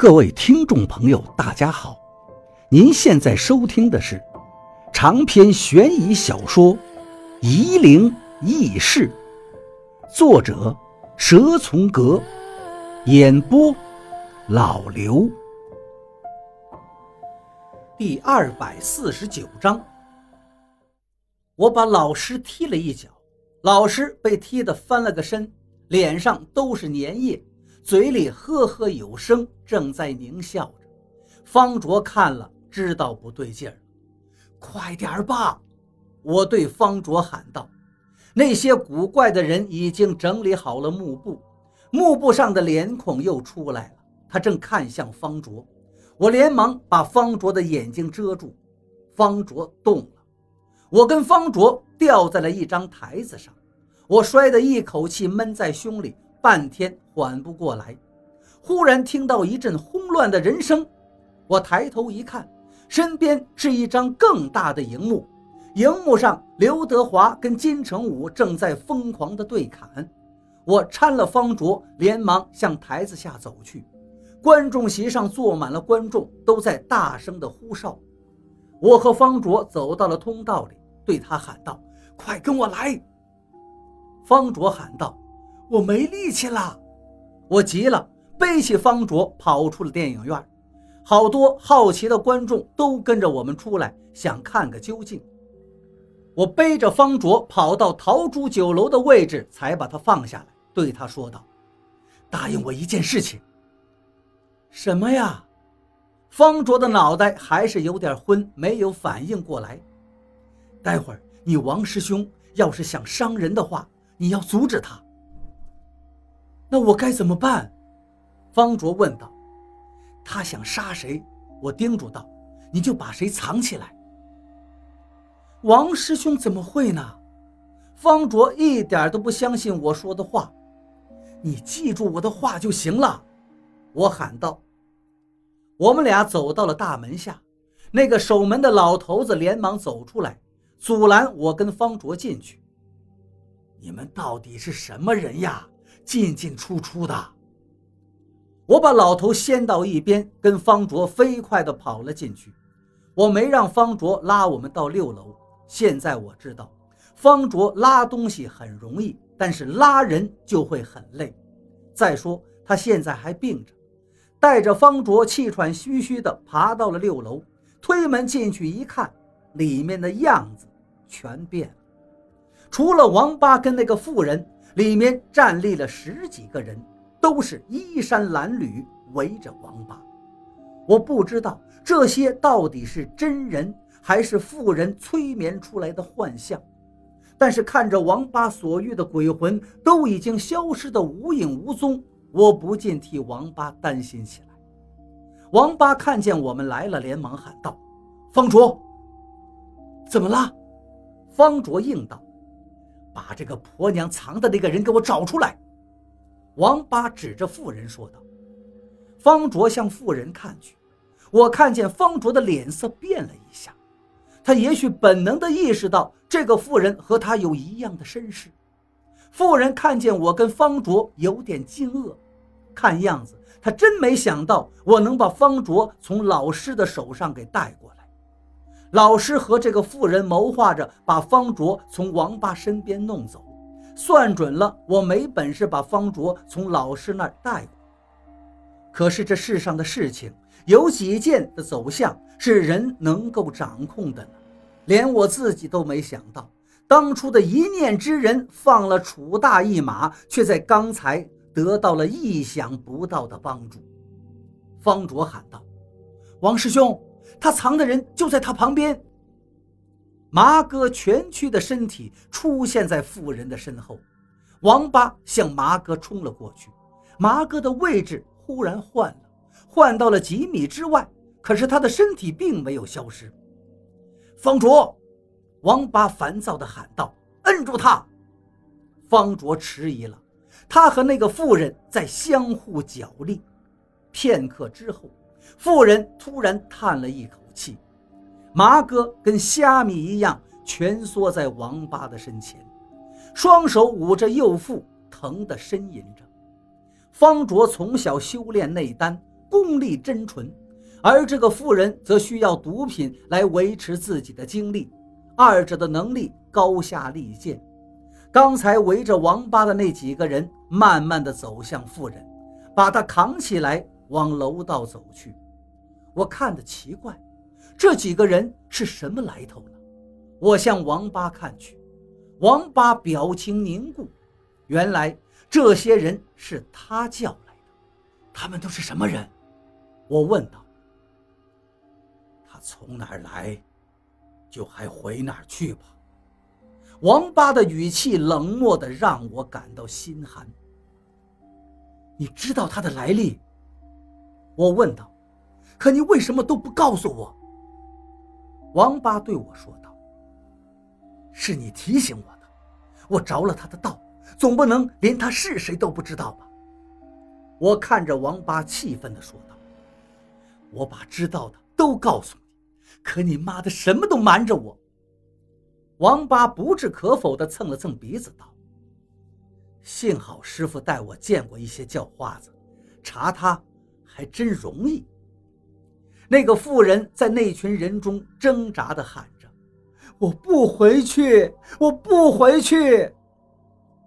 各位听众朋友，大家好！您现在收听的是长篇悬疑小说《夷陵轶事》，作者蛇从阁，演播老刘。第二百四十九章，我把老师踢了一脚，老师被踢得翻了个身，脸上都是粘液。嘴里呵呵有声，正在狞笑着。方卓看了，知道不对劲儿，快点吧！我对方卓喊道。那些古怪的人已经整理好了幕布，幕布上的脸孔又出来了。他正看向方卓，我连忙把方卓的眼睛遮住。方卓动了，我跟方卓掉在了一张台子上，我摔得一口气闷在胸里。半天缓不过来，忽然听到一阵轰乱的人声，我抬头一看，身边是一张更大的荧幕，荧幕上刘德华跟金城武正在疯狂的对砍。我搀了方卓，连忙向台子下走去。观众席上坐满了观众，都在大声的呼哨。我和方卓走到了通道里，对他喊道：“快跟我来！”方卓喊道。我没力气了，我急了，背起方卓跑出了电影院。好多好奇的观众都跟着我们出来，想看个究竟。我背着方卓跑到桃珠酒楼的位置，才把他放下来，对他说道：“答应我一件事情。”“什么呀？”方卓的脑袋还是有点昏，没有反应过来。待会儿你王师兄要是想伤人的话，你要阻止他。那我该怎么办？方卓问道。他想杀谁？我叮嘱道：“你就把谁藏起来。”王师兄怎么会呢？方卓一点都不相信我说的话。你记住我的话就行了，我喊道。我们俩走到了大门下，那个守门的老头子连忙走出来，阻拦我跟方卓进去。你们到底是什么人呀？进进出出的，我把老头掀到一边，跟方卓飞快地跑了进去。我没让方卓拉我们到六楼。现在我知道，方卓拉东西很容易，但是拉人就会很累。再说他现在还病着，带着方卓气喘吁吁地爬到了六楼，推门进去一看，里面的样子全变了，除了王八跟那个妇人。里面站立了十几个人，都是衣衫褴褛，围着王八。我不知道这些到底是真人还是妇人催眠出来的幻象，但是看着王八所遇的鬼魂都已经消失得无影无踪，我不禁替王八担心起来。王八看见我们来了，连忙喊道：“方卓，怎么了？”方卓应道。把这个婆娘藏的那个人给我找出来！王八指着妇人说道。方卓向妇人看去，我看见方卓的脸色变了一下，他也许本能地意识到这个妇人和他有一样的身世。妇人看见我跟方卓有点惊愕，看样子他真没想到我能把方卓从老师的手上给带过来。老师和这个妇人谋划着把方卓从王八身边弄走，算准了我没本事把方卓从老师那儿带过。可是这世上的事情有几件的走向是人能够掌控的呢？连我自己都没想到，当初的一念之人放了楚大一马，却在刚才得到了意想不到的帮助。方卓喊道：“王师兄。”他藏的人就在他旁边。麻哥蜷曲的身体出现在妇人的身后，王八向麻哥冲了过去。麻哥的位置忽然换了，换到了几米之外，可是他的身体并没有消失。方卓，王八烦躁地喊道：“摁住他！”方卓迟疑了，他和那个妇人在相互角力。片刻之后。妇人突然叹了一口气，麻哥跟虾米一样蜷缩在王八的身前，双手捂着右腹，疼得呻吟着。方卓从小修炼内丹，功力真纯，而这个妇人则需要毒品来维持自己的精力，二者的能力高下立见。刚才围着王八的那几个人慢慢的走向妇人，把她扛起来往楼道走去。我看得奇怪，这几个人是什么来头呢？我向王八看去，王八表情凝固。原来这些人是他叫来的。他们都是什么人？我问道。他从哪儿来，就还回哪儿去吧。王八的语气冷漠的让我感到心寒。你知道他的来历？我问道。可你为什么都不告诉我？王八对我说道：“是你提醒我的，我着了他的道，总不能连他是谁都不知道吧？”我看着王八，气愤地说道：“我把知道的都告诉你，可你妈的什么都瞒着我。”王八不置可否地蹭了蹭鼻子道：“幸好师傅带我见过一些叫花子，查他还真容易。”那个妇人在那群人中挣扎地喊着：“我不回去，我不回去！”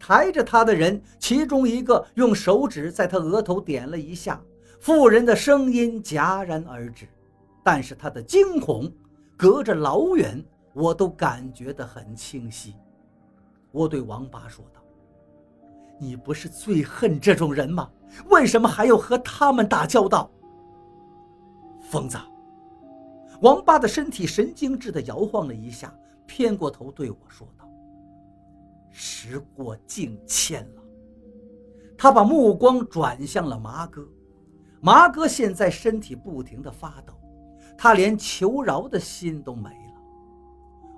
抬着她的人，其中一个用手指在她额头点了一下，妇人的声音戛然而止。但是她的惊恐，隔着老远我都感觉得很清晰。我对王八说道：“你不是最恨这种人吗？为什么还要和他们打交道？”疯子，王八的身体神经质地摇晃了一下，偏过头对我说道：“时过境迁了。”他把目光转向了麻哥，麻哥现在身体不停地发抖，他连求饶的心都没了。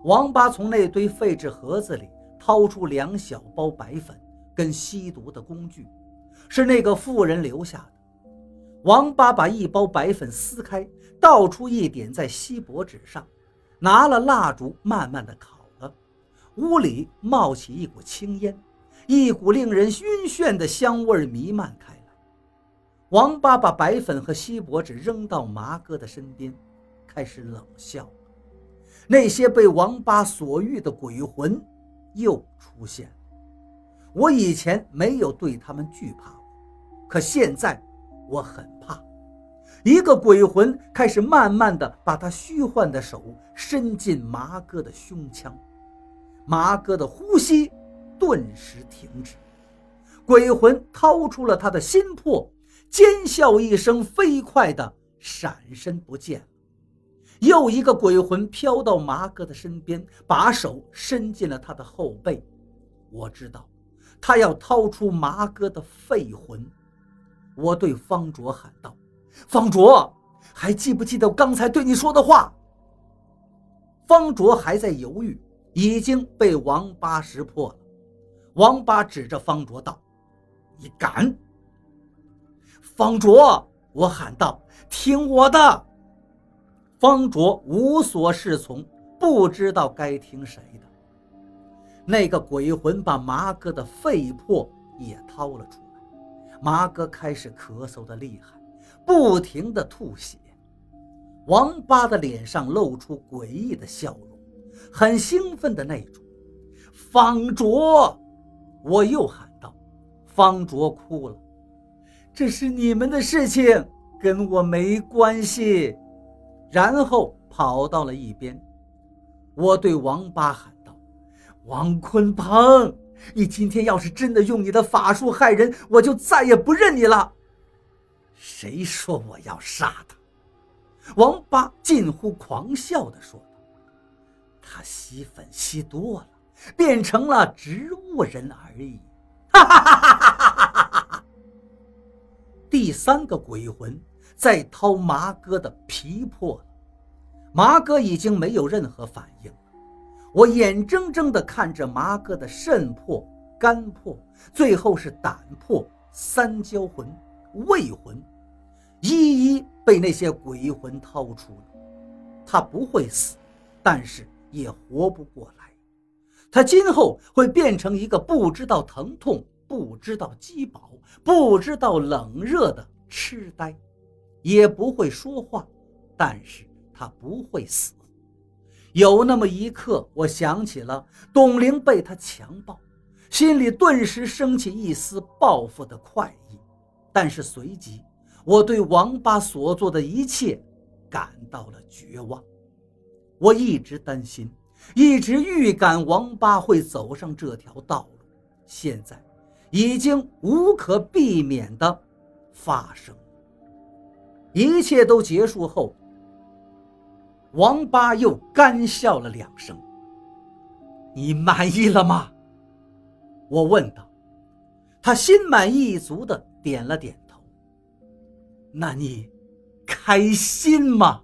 王八从那堆废纸盒子里掏出两小包白粉跟吸毒的工具，是那个妇人留下的。王八把一包白粉撕开，倒出一点在锡箔纸上，拿了蜡烛慢慢的烤了。屋里冒起一股青烟，一股令人晕眩的香味弥漫开来。王八把白粉和锡箔纸扔到麻哥的身边，开始冷笑。那些被王八所遇的鬼魂又出现了。我以前没有对他们惧怕，可现在。我很怕，一个鬼魂开始慢慢的把他虚幻的手伸进麻哥的胸腔，麻哥的呼吸顿时停止，鬼魂掏出了他的心魄，尖笑一声，飞快的闪身不见又一个鬼魂飘到麻哥的身边，把手伸进了他的后背，我知道，他要掏出麻哥的废魂。我对方卓喊道：“方卓，还记不记得刚才对你说的话？”方卓还在犹豫，已经被王八识破了。王八指着方卓道：“你敢！”方卓，我喊道：“听我的！”方卓无所适从，不知道该听谁的。那个鬼魂把麻哥的肺魄也掏了出来。麻哥开始咳嗽的厉害，不停的吐血。王八的脸上露出诡异的笑容，很兴奋的那种。方卓，我又喊道。方卓哭了。这是你们的事情，跟我没关系。然后跑到了一边。我对王八喊：“王坤鹏。”你今天要是真的用你的法术害人，我就再也不认你了。谁说我要杀他？王八近乎狂笑地说道：“他吸粉吸多了，变成了植物人而已。”哈哈哈哈哈哈！第三个鬼魂在掏麻哥的皮破了，麻哥已经没有任何反应。我眼睁睁地看着麻哥的肾破、肝破，最后是胆破、三焦魂、胃魂，一一被那些鬼魂掏出了。他不会死，但是也活不过来。他今后会变成一个不知道疼痛、不知道饥饱、不知道冷热的痴呆。也不会说话，但是他不会死。有那么一刻，我想起了董玲被他强暴，心里顿时升起一丝报复的快意。但是随即，我对王八所做的一切感到了绝望。我一直担心，一直预感王八会走上这条道路，现在已经无可避免的发生。一切都结束后。王八又干笑了两声。“你满意了吗？”我问道。他心满意足的点了点头。“那你开心吗？”